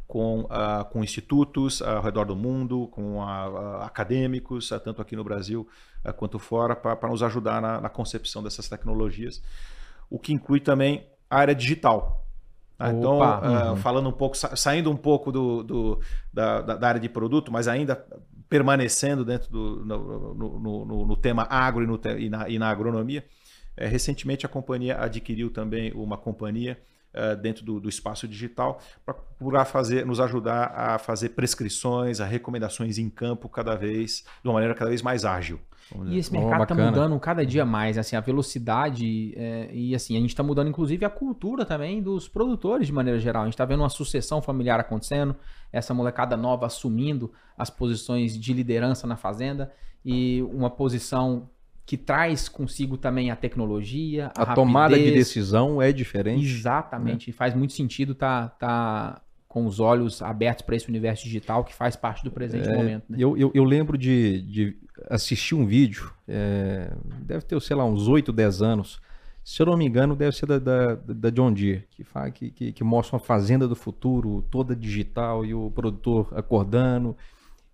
com, uh, com institutos ao redor do mundo, com uh, acadêmicos, tanto aqui no Brasil quanto fora, para nos ajudar na, na, concepção dessas tecnologias, o que inclui também a área digital. Tá? Então, uhum. falando um pouco, saindo um pouco do, do da, da, área de produto, mas ainda permanecendo dentro do no, no, no, no tema agro e, no, e, na, e na agronomia, é, recentemente a companhia adquiriu também uma companhia uh, dentro do, do, espaço digital para procurar fazer, nos ajudar a fazer prescrições, a recomendações em campo cada vez, de uma maneira cada vez mais ágil. E esse mercado está mudando cada dia mais, assim, a velocidade é, e assim, a gente está mudando inclusive a cultura também dos produtores de maneira geral. A gente está vendo uma sucessão familiar acontecendo, essa molecada nova assumindo as posições de liderança na fazenda e uma posição que traz consigo também a tecnologia, a, a tomada de decisão é diferente. Exatamente, né? faz muito sentido tá, tá com os olhos abertos para esse universo digital que faz parte do presente é, momento. Né? Eu, eu, eu, lembro de, de assistir um vídeo, é, deve ter, sei lá, uns 8, 10 anos. Se eu não me engano, deve ser da, da, da John Deere, que, faz, que, que, que mostra uma fazenda do futuro, toda digital, e o produtor acordando,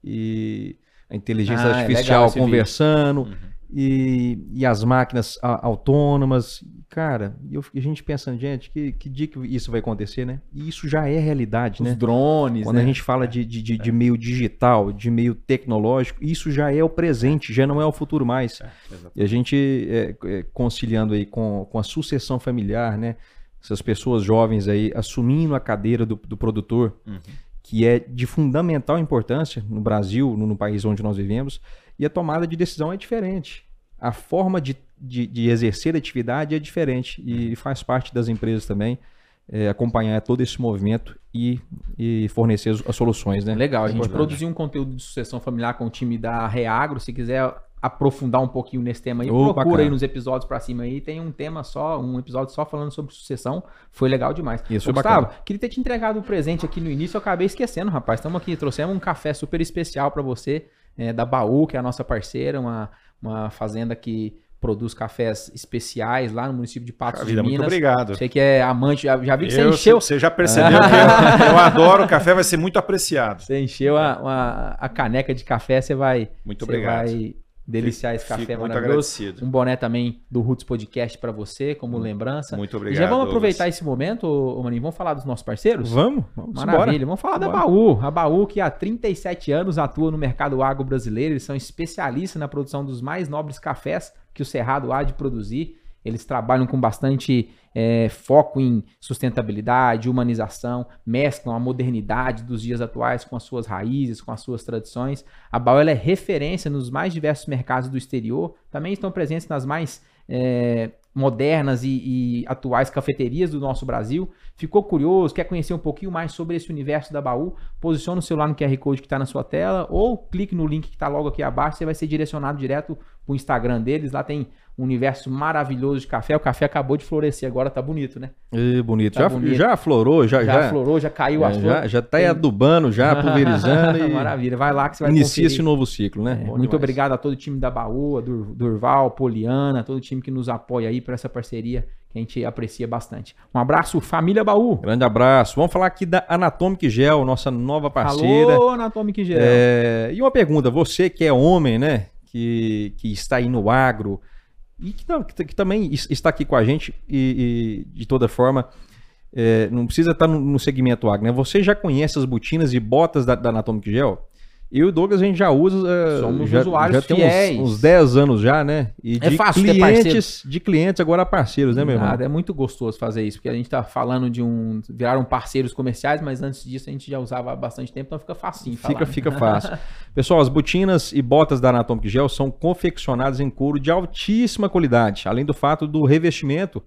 e a inteligência ah, é artificial é conversando. Uhum e, e as máquinas a, autônomas. Cara, eu, a gente pensando, gente, que, que dia que isso vai acontecer, né? E isso já é realidade, Os né? Os drones, Quando né? a gente fala de, de, de, de, meio digital, de meio tecnológico, isso já é o presente, já não é o futuro mais. É, e a gente é, é, conciliando aí com, com a sucessão familiar, né? Essas pessoas jovens aí assumindo a cadeira do, do produtor, uhum. que é de fundamental importância no Brasil, no, no país onde nós vivemos, e a tomada de decisão é diferente. A forma de, de, de exercer a atividade é diferente e faz parte das empresas também é, acompanhar todo esse movimento e, e fornecer as, as soluções, né? Legal, a é gente importante. produziu um conteúdo de sucessão familiar com o time da Reagro. Se quiser aprofundar um pouquinho nesse tema aí, Ô, procura bacana. aí nos episódios pra cima aí. Tem um tema só, um episódio só falando sobre sucessão. Foi legal demais. Isso Ô, Gustavo, bacana. queria ter te entregado um presente aqui no início, eu acabei esquecendo, rapaz. Estamos aqui, trouxemos um café super especial pra você, é, da Baú, que é a nossa parceira, uma, uma fazenda que produz cafés especiais lá no município de Patos de Vida, muito Minas. obrigado. Você que é amante, já, já vi que você Eu- encheu, Você já percebeu que eu, eu adoro o café, vai ser muito apreciado. Você encheu a, a, a caneca de café, você vai, Muito você obrigado. vai deliciar esse Fico café muito maravilhoso. agradecido. Um boné também do Roots Podcast pra você, como lembrança. Muito e obrigado. já vamos Douglas. aproveitar esse momento, ô, Maninho, vamos falar dos nossos parceiros? Vamos, vamos Maravilha, embora. vamos falar da Bora. Baú. A Baú, que há 37 anos atua no mercado agro brasileiro, eles são especialistas na produção dos mais nobres cafés que o Cerrado há de produzir. Eles trabalham com bastante é, foco em sustentabilidade, humanização, mesclam a modernidade dos dias atuais com as suas raízes, com as suas tradições. A Baú ela é referência nos mais diversos mercados do exterior, também estão presentes nas mais é, modernas e, e atuais cafeterias do nosso Brasil. Ficou curioso, quer conhecer um pouquinho mais sobre esse universo da Baú? Posicione o celular no QR Code que está na sua tela ou clique no link que está logo aqui abaixo, você vai ser direcionado direto para o Instagram deles. Lá tem um universo maravilhoso de café. O café acabou de florescer, agora tá bonito, né? Ê, bonito. Tá já, bonito. já aflorou, já, Já, já, florou, já caiu é, flores. já, já tá Tem- adubando, já pulverizando e Maravilha, vai lá que você vai inicia conferir. esse novo ciclo, né? É, muito demais. obrigado a todo o time da Baú, a Dur- Durval, Poliana, todo o time que nos apoia aí por essa parceria que a gente aprecia bastante. Um abraço, família Baú. Grande abraço. Vamos falar aqui da Anatomic Gel, nossa nova parceira. Alô, Anatomic Gel. É, e uma pergunta, você que é homem, né? Que, que está aí no agro e que, tam- que- que também es- está aqui com a gente e, e, de toda forma, é, não precisa estar no, no segmento agro, né? Você já conhece as botinas e botas da, da Anatomic Gel? Eu e o Douglas a gente já usa. é, Somos já, usuários já tem fiéis. uns, uns 10 anos já, né? E É de fácil ter clientes, de clientes agora a parceiros, né, meu irmão? Nada, é muito gostoso fazer isso, porque a gente tá falando de um. Viraram parceiros comerciais, mas antes disso a gente já usava há bastante tempo, então fica facinho. Fica, falar, né? fica fácil. Pessoal, as botinas e botas da Anatomic Gel são confeccionadas em couro de altíssima qualidade, além do fato do revestimento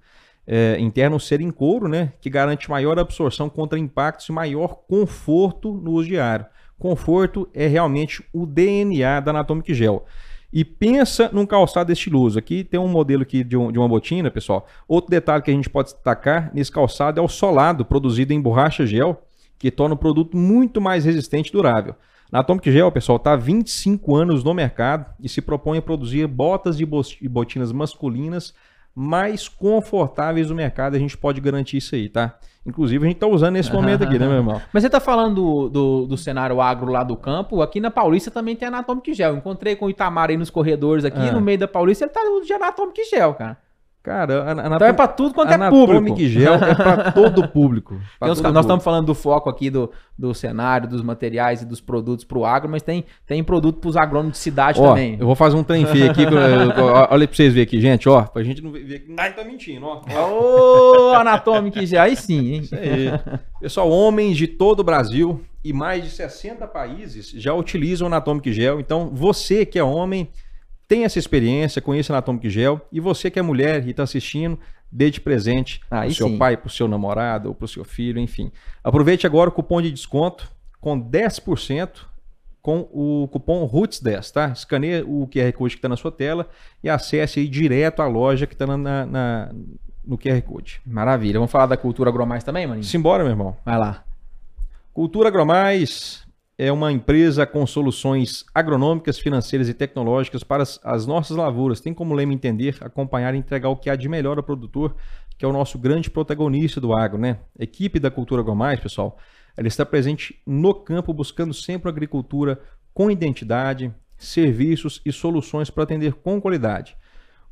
é, interno ser em couro, né, que garante maior absorção contra impactos e maior conforto no uso diário. Conforto é realmente o DNA da Anatomic Gel. E pensa num calçado estiloso. Aqui tem um modelo aqui de, um- de uma botina, pessoal. Outro detalhe que a gente pode destacar nesse calçado é o solado, produzido em borracha gel, que torna o produto muito mais resistente e durável. Na Atomic Gel, pessoal, está há 25 anos no mercado e se propõe a produzir botas e botinas masculinas mais confortáveis do mercado. A gente pode garantir isso aí, tá? Inclusive, a gente está usando nesse momento aqui, né, meu irmão? Mas você tá falando do, do, do cenário agro lá do campo, aqui na Paulista também tem Anatomic Gel. Encontrei com o Itamar aí nos corredores aqui, Ah. no meio da Paulista, ele tá de Anatomic Gel, cara. Cara, Então é pra tudo quanto é público. Anatomic Gel é para todo público. Pra todo nós público. estamos falando do foco aqui do, do cenário, dos materiais e dos produtos para o agro, mas tem, tem produto para os agrônomos de cidade Ó, também. eu vou fazer um trem feio aqui. olha pra vocês verem aqui, gente, ó. Pra gente não ver que ninguém tá mentindo, ó. Ô, Anatomic Gel, aí sim, hein? Isso aí. Pessoal, homens de todo o Brasil e mais de 60 países já utilizam o Anatomic Gel. Então, você que é homem, tem essa experiência, conheça o Anatomic Gel. E você que é mulher e está assistindo, dê de presente Aí pro seu sim. pai, pro seu namorado ou pro seu filho, enfim. Aproveite agora o cupom de desconto com 10% com o cupom ROOTS10, tá? Escaneie o QR Code que está na sua tela e acesse aí direto a loja que está na, na- na- no QR Code. Maravilha. Vamos falar da cultura agromais também, maninho? Simbora, meu irmão. Vai lá. Cultura Agromais é uma empresa com soluções agronômicas, financeiras e tecnológicas para as, as nossas lavouras. Tem como lema entender, acompanhar e entregar o que há de melhor ao produtor, que é o nosso grande protagonista do agro, né? Equipe da Cultura Agromais, pessoal, ela está presente no campo buscando sempre agricultura com identidade, serviços e soluções para atender com qualidade.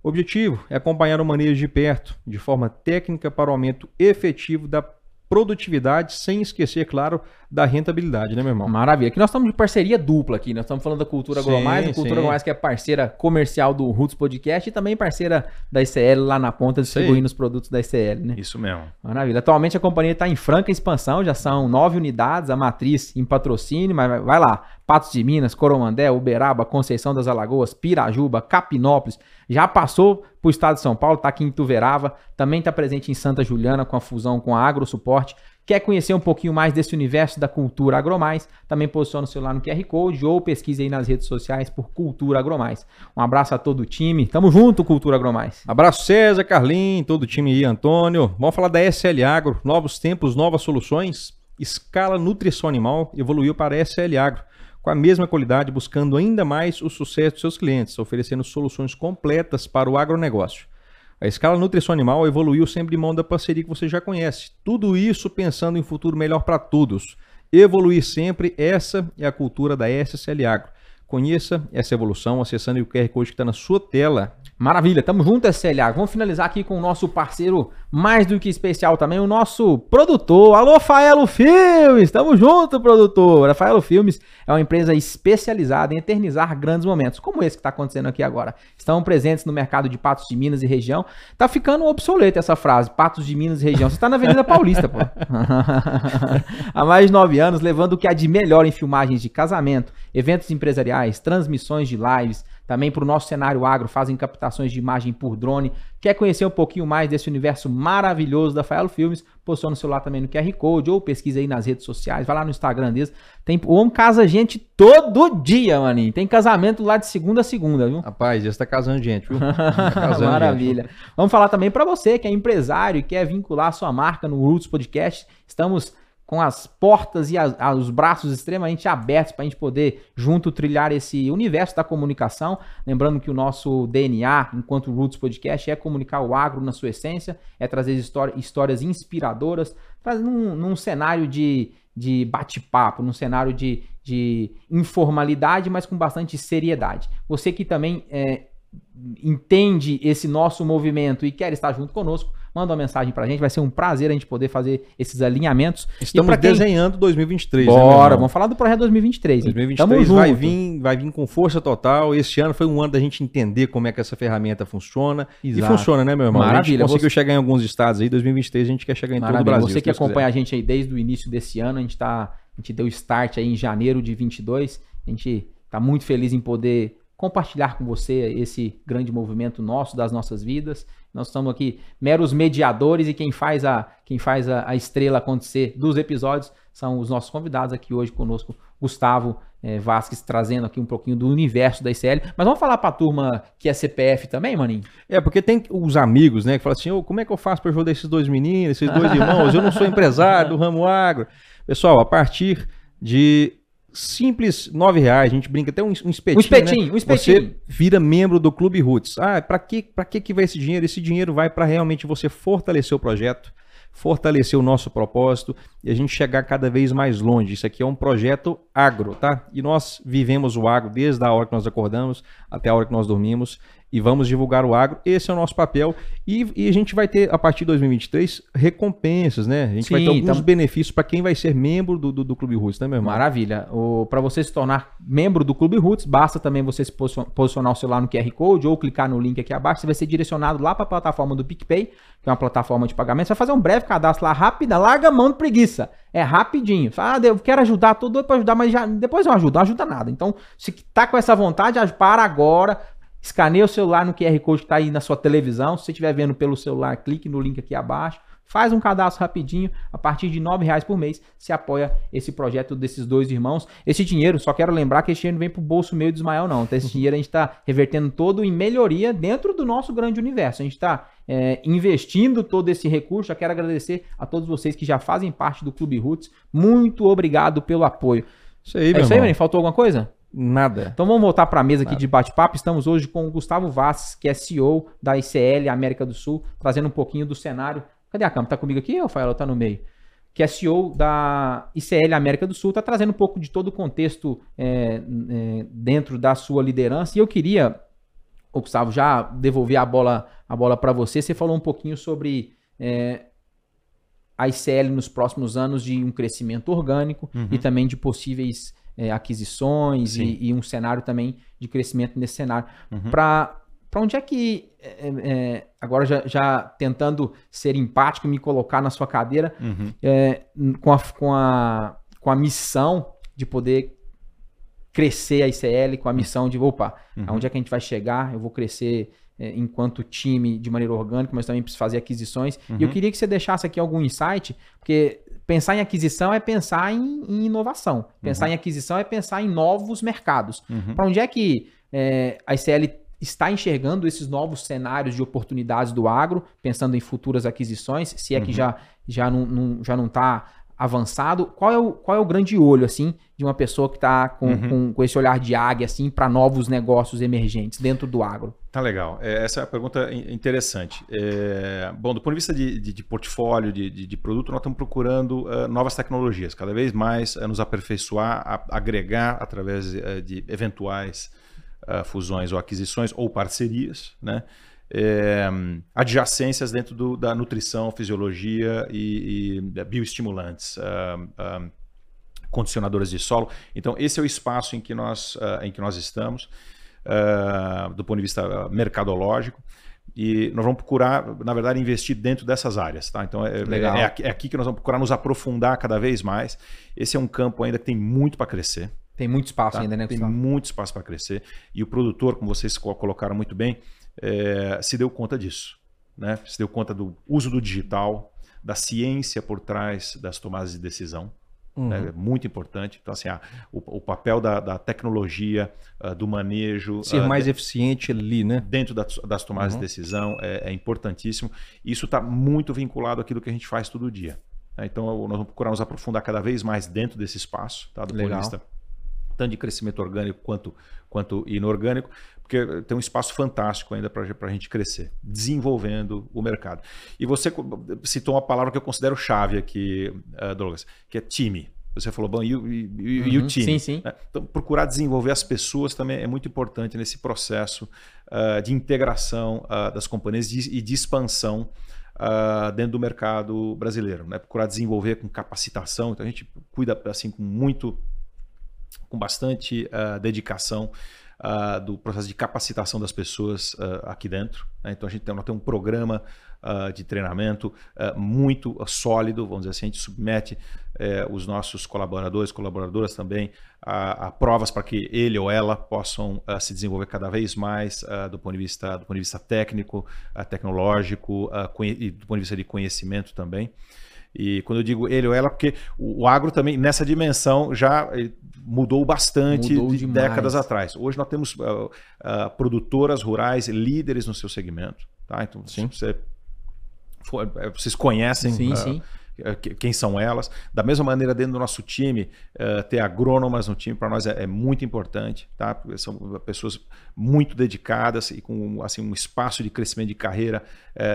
O objetivo é acompanhar o manejo de perto, de forma técnica para o aumento efetivo da produtividade, sem esquecer, claro, da rentabilidade, né, meu irmão? Maravilha. Aqui nós estamos de parceria dupla aqui. Nós estamos falando da Cultura Agromais, a Cultura. Agromais que é parceira comercial do Roots Podcast e também parceira da ICL lá na ponta, distribuindo os produtos da ICL, né? Isso mesmo. Maravilha. Atualmente a companhia está em franca expansão, já são nove unidades, a matriz em patrocínio, mas vai lá. Patos de Minas, Coromandé, Uberaba, Conceição das Alagoas, Pirajuba, Capinópolis. Já passou para o estado de São Paulo, está aqui em Tuverava, também está presente em Santa Juliana com a fusão com a AgroSuporte. Quer conhecer um pouquinho mais desse universo da cultura Agromais? Também posiciona o celular no QR Code ou pesquise aí nas redes sociais por Cultura Agromais. Um abraço a todo o time. Tamo junto, Cultura Agromais. Abraço César, Carlinhos, todo o time aí, Antônio. Vamos falar da SL Agro, novos tempos, novas soluções. Escala Nutrição Animal evoluiu para SL Agro, com a mesma qualidade, buscando ainda mais o sucesso dos seus clientes, oferecendo soluções completas para o agronegócio. A escala Nutrição Animal evoluiu sempre em mão da parceria que você já conhece. Tudo isso pensando em um futuro melhor para todos. Evoluir sempre, essa é a cultura da SSL Agro. Conheça essa evolução acessando o QR Code que está na sua tela Maravilha, tamo junto, SLA. Vamos finalizar aqui com o nosso parceiro mais do que especial também, o nosso produtor. Alô, Faelo Filmes! Tamo junto, produtor. A Faelo Filmes é uma empresa especializada em eternizar grandes momentos, como esse que está acontecendo aqui agora. Estão presentes no mercado de Patos de Minas e região. Tá ficando obsoleta essa frase, Patos de Minas e região. Você está na Avenida Paulista, pô. Há mais de nove anos, levando o que há de melhor em filmagens de casamento, eventos empresariais, transmissões de lives, também para o nosso cenário agro, fazem captações de imagem por drone. Quer conhecer um pouquinho mais desse universo maravilhoso da Faelo Filmes? Postou no celular também no QR Code ou pesquisa aí nas redes sociais, vai lá no Instagram deles. Tem, o homem casa gente todo dia, maninho. Tem casamento lá de segunda a segunda, viu? Rapaz, já está casando gente, viu? Tá casando Maravilha. Gente. Vamos falar também para você que é empresário e quer vincular sua marca no Roots Podcast. Estamos com as portas e as, os braços extremamente abertos para a gente poder junto trilhar esse universo da comunicação. Lembrando que o nosso DNA, enquanto Roots Podcast, é comunicar o agro na sua essência, é trazer histórias inspiradoras, num, num cenário de, de bate-papo, num cenário de, de informalidade, mas com bastante seriedade. Você que também é, entende esse nosso movimento e quer estar junto conosco, manda uma mensagem pra gente, vai ser um prazer a gente poder fazer esses alinhamentos. Estamos quem... desenhando 2023. Né, Bora, né, vamos falar do projeto 2023. 2023 vai vir, vai vir com força total. Este ano foi um ano da gente entender como é que essa ferramenta funciona. Exato. E funciona, né, meu irmão? Maravilha. A conseguiu você... chegar em alguns estados aí, 2023 a gente quer chegar em Maravilha. todo o Brasil. Você que acompanha quiser. a gente aí desde o início desse ano, a gente tá, a gente deu start aí em janeiro de 22. A gente tá muito feliz em poder compartilhar com você esse grande movimento nosso, das nossas vidas. Nós estamos aqui meros mediadores e quem faz a, quem faz a, a estrela acontecer dos episódios são os nossos convidados aqui hoje conosco, Gustavo é, Vasques, trazendo aqui um pouquinho do universo da ICL. Mas vamos falar para a turma que é CPF também, maninho? É, porque tem os amigos, né, que falam assim, oh, como é que eu faço para ajudar esses dois meninos, esses dois irmãos? Eu não sou empresário do ramo agro. Pessoal, a partir de simples nove reais, a gente brinca até um, um espetinho, um espetinho, né? um espetinho. Você vira membro do Clube Roots. Ah, para que, pra que que vai esse dinheiro? Esse dinheiro vai para realmente você fortalecer o projeto, fortalecer o nosso propósito e a gente chegar cada vez mais longe. Isso aqui é um projeto agro, tá? E nós vivemos o agro desde a hora que nós acordamos até a hora que nós dormimos e vamos divulgar o agro. Esse é o nosso papel. E, e a gente vai ter, a partir de 2023, recompensas, né? A gente Sim, vai ter alguns então... benefícios para quem vai ser membro do, do, do Clube Roots, né, meu irmão? Maravilha. Para você se tornar membro do Clube Roots, basta também você se posicionar o celular no QR Code ou clicar no link aqui abaixo. Você vai ser direcionado lá para a plataforma do PicPay, que é uma plataforma de pagamento. Você vai fazer um breve cadastro lá rápida, larga a mão de preguiça. É rapidinho. Fala, ah, eu quero ajudar, tô doido para ajudar, mas já, depois eu ajudo, não ajuda nada. Então, se tá com essa vontade, para agora, Escaneia o celular no QR Code que está aí na sua televisão. Se você estiver vendo pelo celular, clique no link aqui abaixo. Faz um cadastro rapidinho, a partir de R$ reais por mês, se apoia esse projeto desses dois irmãos. Esse dinheiro, só quero lembrar que esse dinheiro não vem para o bolso meu e do Ismael, não. Então, esse dinheiro a gente está revertendo todo em melhoria dentro do nosso grande universo. A gente está é, investindo todo esse recurso. Já quero agradecer a todos vocês que já fazem parte do Clube Roots. Muito obrigado pelo apoio. Isso aí, é meu isso irmão. aí, Faltou alguma coisa? Nada. Então vamos voltar para a mesa aqui Nada. de bate-papo. Estamos hoje com o Gustavo Vaz, que é CEO da ICL América do Sul, trazendo um pouquinho do cenário. Cadê a câmera? Tá comigo aqui, Rafael? Tá no meio. Que é CEO da ICL América do Sul, tá trazendo um pouco de todo o contexto é, é, dentro da sua liderança. E eu queria, Gustavo, já devolver a bola, a bola para você. Você falou um pouquinho sobre é, a ICL nos próximos anos de um crescimento orgânico uhum. e também de possíveis é, aquisições e, e, um cenário também de crescimento nesse cenário. Uhum. Para onde é que, é, é, agora já, já, tentando ser empático e me colocar na sua cadeira, uhum. é, com, a, com, a, com a missão de poder crescer a ICL com a missão de, opa, uhum. aonde é que a gente vai chegar? Eu vou crescer é, enquanto time de maneira orgânica, mas também preciso fazer aquisições. Uhum. E eu uhum. queria que você deixasse aqui algum insight, porque pensar em aquisição é pensar em, em inovação. Pensar uhum. em aquisição é pensar em novos mercados. Uhum. Para onde é que é, a ICL está enxergando esses novos cenários de oportunidades do agro, pensando em futuras aquisições, se é que uhum. já, já não está não, já não tá avançado. Qual é, o, qual é o grande olho, assim, de uma pessoa que está com, uhum. com, com, esse olhar de águia, assim, para novos negócios emergentes dentro do agro? Tá legal. É, essa é uma pergunta interessante. É, bom, do ponto de vista de, de, de portfólio, de, de, produto, nós estamos procurando uh, novas tecnologias, cada vez mais uh, nos aperfeiçoar, a, agregar através uh, de eventuais fusões ou aquisições ou parcerias, né? é, adjacências dentro do, da nutrição, fisiologia e, e bioestimulantes, condicionadores de solo. Então, esse é o espaço em que nós, uh, em que nós estamos, do ponto de vista mercadológico. E nós vamos procurar, na verdade, investir dentro dessas áreas. Tá? Então, é, é, é, aqui, é aqui que nós vamos procurar nos aprofundar cada vez mais. Esse é um campo ainda que tem muito para crescer. Tem muito espaço tá? ainda, né? Tem muito espaço para crescer. E o produtor, como vocês colocaram muito bem, é, se deu conta disso. Né? Se deu conta do uso do digital, da ciência por trás das tomadas de decisão. Uhum. Né? É muito importante. Então, assim, ah, o, o, papel da, da tecnologia, uh, do manejo. Ser uh, mais de, eficiente ali, né? Dentro das, das tomadas uhum. de decisão é, é importantíssimo. Isso está muito vinculado àquilo que a gente faz todo dia. Né? Então, nós vamos procurar nos aprofundar cada vez mais dentro desse espaço, tá? do Legal. ponto de vista tanto de crescimento orgânico quanto, quanto inorgânico, porque tem um espaço fantástico ainda para a gente crescer, desenvolvendo o mercado. E você citou uma palavra que eu considero chave aqui, uh, Douglas, que é time. Você falou, bom, e, e, e uhum, o time? Sim, sim. Né? Então, procurar desenvolver as pessoas também é muito importante nesse processo uh, de integração uh, das companhias e de expansão uh, dentro do mercado brasileiro. Né? Procurar desenvolver com capacitação. Então, a gente cuida assim com muito, com bastante dedicação uh, do processo de capacitação das pessoas uh, aqui dentro. Né? Então a gente tem, um programa uh, de treinamento muito sólido, vamos dizer assim, a gente submete eh, os nossos colaboradores, colaboradoras também a, a provas para que ele ou ela possam se desenvolver cada vez mais do ponto de vista do ponto de vista técnico, tecnológico e do ponto de vista de conhecimento também. E quando eu digo ele ou ela, porque o, agro também, nessa dimensão, já mudou bastante mudou de décadas atrás. Hoje nós temos uh, uh, produtoras rurais líderes no seu segmento. Tá? Então, sim. Você, vocês conhecem sim, uh, sim. Quem são elas. Da mesma maneira, dentro do nosso time, ter agrônomas no time para nós é, é, muito importante. Tá? São pessoas muito dedicadas e com assim, um espaço de crescimento de carreira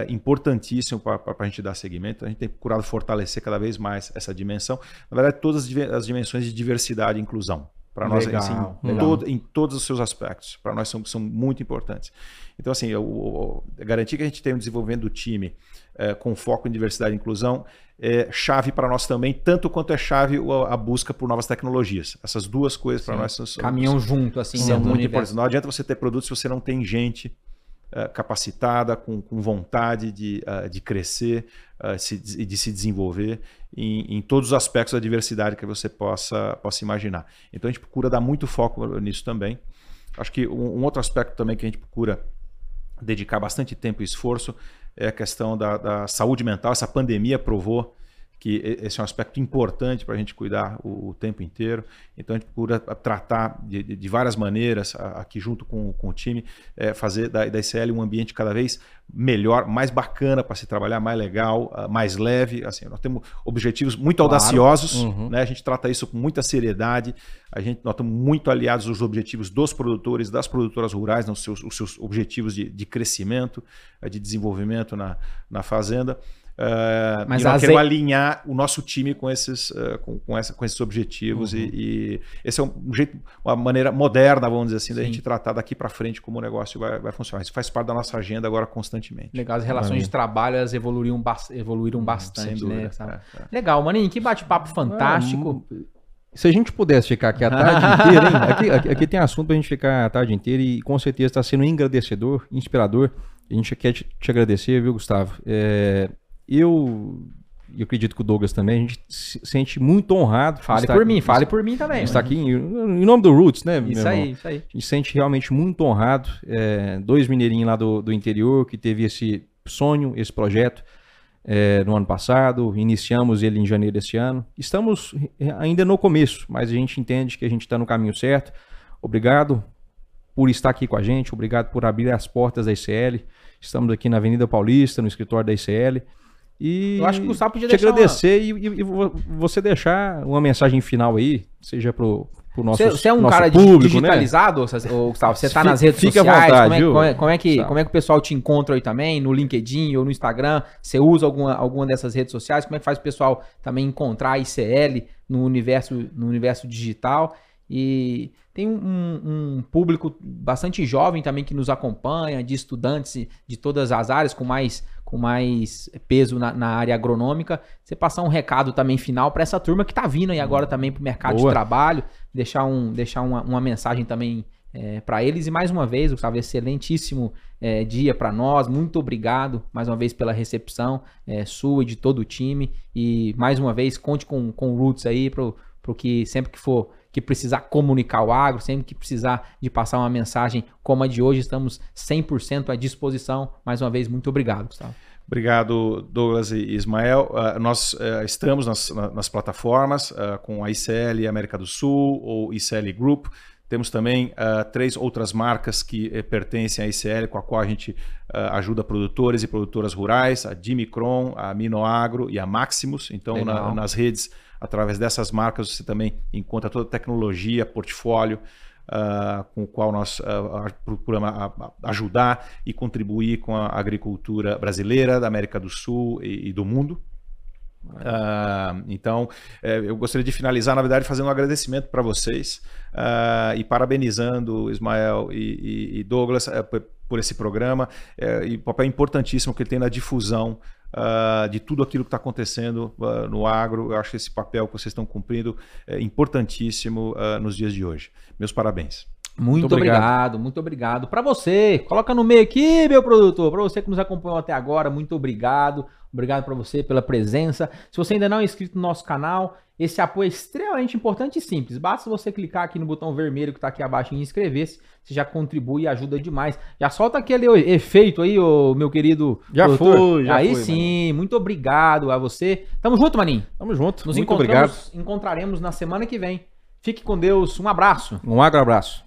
importantíssimo para a gente dar seguimento. A gente tem procurado fortalecer cada vez mais essa dimensão. Na verdade, todas as dimensões de diversidade e inclusão. Para nós, assim, em, todo, em, todos os seus aspectos. Para nós são, são muito importantes. Então, assim, eu, eu, garantir que a gente tenha um desenvolvimento do time é, com foco em diversidade e inclusão é chave para nós também, tanto quanto é chave a, busca por novas tecnologias. Essas duas coisas para nós são, caminham junto, assim, são muito importantes. Não adianta você ter produtos se você não tem gente uh, capacitada, com, com vontade de, uh, de crescer e uh, se, de se desenvolver em, em, todos os aspectos da diversidade que você possa, possa imaginar. Então a gente procura dar muito foco nisso também. Acho que um, um outro aspecto também que a gente procura dedicar bastante tempo e esforço é a questão da, da saúde mental. Essa pandemia provou que esse é um aspecto importante para a gente cuidar o, o, tempo inteiro. Então a gente procura tratar de, de várias maneiras aqui junto com, com o time, é, fazer da, da ICL um ambiente cada vez melhor, mais bacana para se trabalhar, mais legal, ah, mais leve. Assim, nós temos objetivos muito claro. audaciosos, uhum. né? a gente trata isso com muita seriedade. A gente, nós estamos muito aliados aos objetivos dos produtores, das produtoras rurais, nos seus, os seus objetivos de, de crescimento, de desenvolvimento na, na fazenda. Uh, Mas e nós queremos alinhar o nosso time com esses, uh, com, com, essa, com esses objetivos uhum. e, e, esse é um jeito, uma maneira moderna, vamos dizer assim, Sim. da gente tratar daqui para frente como o negócio vai, vai funcionar. Isso faz parte da nossa agenda agora constantemente. Legal, as relações de trabalho elas evoluíram, ba evoluíram uhum, bastante, né? É, é. Legal, Maninho, que bate-papo fantástico. Se a gente pudesse ficar aqui a tarde inteira, hein? Aqui, aqui, aqui, tem assunto para a gente ficar a tarde inteira e com certeza está sendo engrandecedor, inspirador. A gente quer te, te agradecer, viu, Gustavo? É, eu e eu acredito que o Douglas também, a gente se sente muito honrado. Fale por mim, fale por mim também. Está aqui em, em nome do Roots, né? Isso irmão? aí, isso aí. A gente se sente realmente muito honrado. É, dois mineirinhos lá do, do interior que teve esse sonho, esse projeto é, no ano passado. Iniciamos ele em janeiro desse ano. Estamos ainda no começo, mas a gente entende que a gente está no caminho certo. Obrigado por estar aqui com a gente. Obrigado por abrir as portas da ICL. Estamos aqui na Avenida Paulista, no escritório da ICL. E Eu acho que o Gustavo podia te deixar uma- agradecer e, e- e vo- você deixar uma mensagem final aí, seja pro, pro nosso Você, você é um cara público, né? digitalizado, ô, ô, Gustavo? Você tá nas redes fica à sociais? vontade, como, é, como, é, como é que, Gustavo? como é que o pessoal te encontra aí também? No LinkedIn ou no Instagram? Você usa alguma, alguma dessas redes sociais? Como é que faz o pessoal também encontrar a ICL no universo, no universo digital? E tem um, um público bastante jovem também que nos acompanha, de estudantes de todas as áreas, com mais, com mais peso na, na área agronômica. Você passar um recado também final para essa turma que está vindo aí agora também para o mercado Boa. de trabalho, deixar, um, deixar uma, uma mensagem também para eles. E mais uma vez, Gustavo, excelentíssimo é, dia para nós. Muito obrigado mais uma vez pela recepção é, sua e de todo o time. E mais uma vez, conte com, com o Roots aí para o que sempre que for que precisar comunicar o agro, sempre que precisar de passar uma mensagem como a de hoje, estamos 100% à disposição. Mais uma vez, muito obrigado, Gustavo. Obrigado, Douglas e Ismael. Uh, nós uh, estamos nas, na- nas plataformas uh, com a ICL América do Sul ou ICL Group. Temos também três outras marcas que eh, pertencem à ICL, com a qual a gente ajuda produtores e produtoras rurais, a Dimicron, a Minoagro e a Maximus. Então, na- nas redes, através dessas marcas, você também encontra toda a tecnologia, portfólio, ah, com o qual nós a- procuramos ajudar e contribuir com a agricultura brasileira, da América do Sul e, e do mundo. Ah, então, eh, eu gostaria de finalizar, na verdade, fazendo um agradecimento para vocês e parabenizando Ismael e, e- e Douglas eh, por, esse programa eh, e o papel importantíssimo que ele tem na difusão ah, de tudo aquilo que está acontecendo ah, no agro. Eu acho que esse papel que vocês estão cumprindo é importantíssimo ah, nos dias de hoje. Meus parabéns. Muito, Muito obrigado. obrigado. muito obrigado. Para você, coloca no meio aqui, meu produtor. Para você que nos acompanhou até agora, muito obrigado. Obrigado para você pela presença. Se você ainda não é inscrito no nosso canal, esse apoio é extremamente importante e simples. Basta você clicar aqui no botão vermelho que está aqui abaixo em inscrever-se. Você já contribui e ajuda demais. Já solta aquele efeito aí, ô, meu querido. Já produtor. foi, já Aí foi, sim, muito obrigado a você. Tamo junto, Maninho. Tamo junto. Nos Muito obrigado. encontraremos na semana que vem. Fique com Deus. Um abraço. Um agro abraço.